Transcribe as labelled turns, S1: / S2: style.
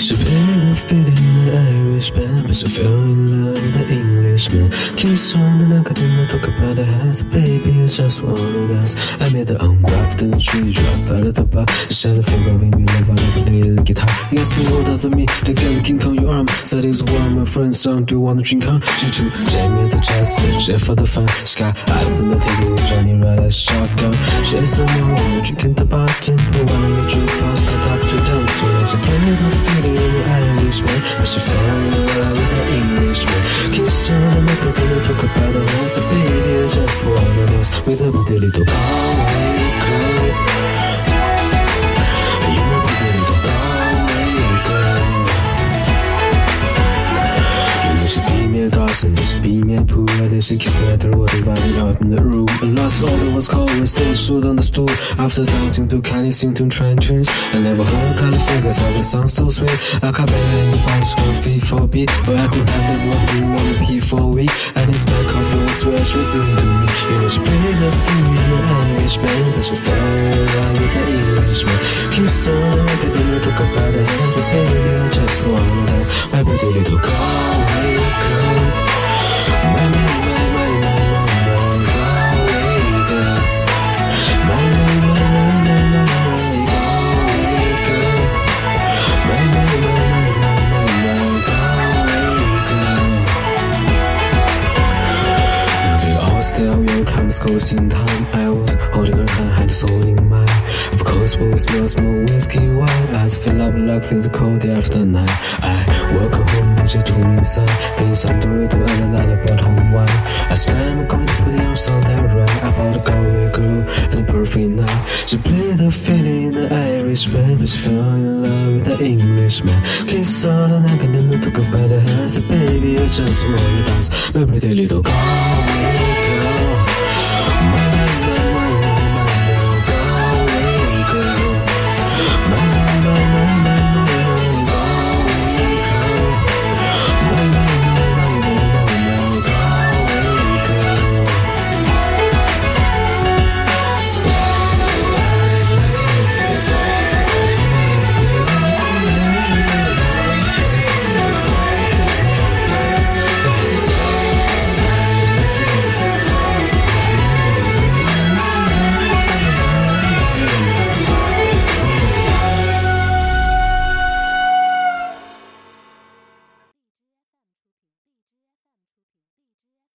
S1: She played the feeling the Irishman, but she fell in love with the Englishman. Kiss on the neck, I didn't talk about the hands, baby, it's just of us. I made the ungrafted tree, just out of the bar. Shut the finger, baby, like I play the guitar. You asked me what other me, the girl king on your arm. Said it was one of my friends' song, do you wanna drink on? She too, jam me the chest, shit for the fun. Got eyes on the table, Johnny right as shotgun. She's a one, drinking the one of the jukebox, but she fell in love with the Englishman. Kiss on the neck, I'm gonna talk about the house, a baby, just one of those with a little Galway Beaming pool at a six meter water running up in the room. The last order was called and still stood on the stool. After dancing to Kensington into trenches, I never heard California sound the sound so sweet. I could in the five square feet for beat, but I could have the world be on the for a week. And it's back of your sweats racing to me. It was pretty the thing in your Irishman, as you fell in love with the Englishman. Kiss on, I could never talk about it as a comes close in time. I was holding her hand, had this holding mine. Of course, both smells more whiskey wine. Eyes fill up like the cold after night. I walk home, and she told me inside. Feel some to do another bottle of wine. I swear I'm going to put it on song that right about a Galway girl and a perfect night. She played the feeling in the Irishman, but she fell in love with the Englishman. Kiss on the neck and then we talk about the hands. Baby, I just want to dance, my pretty little Galway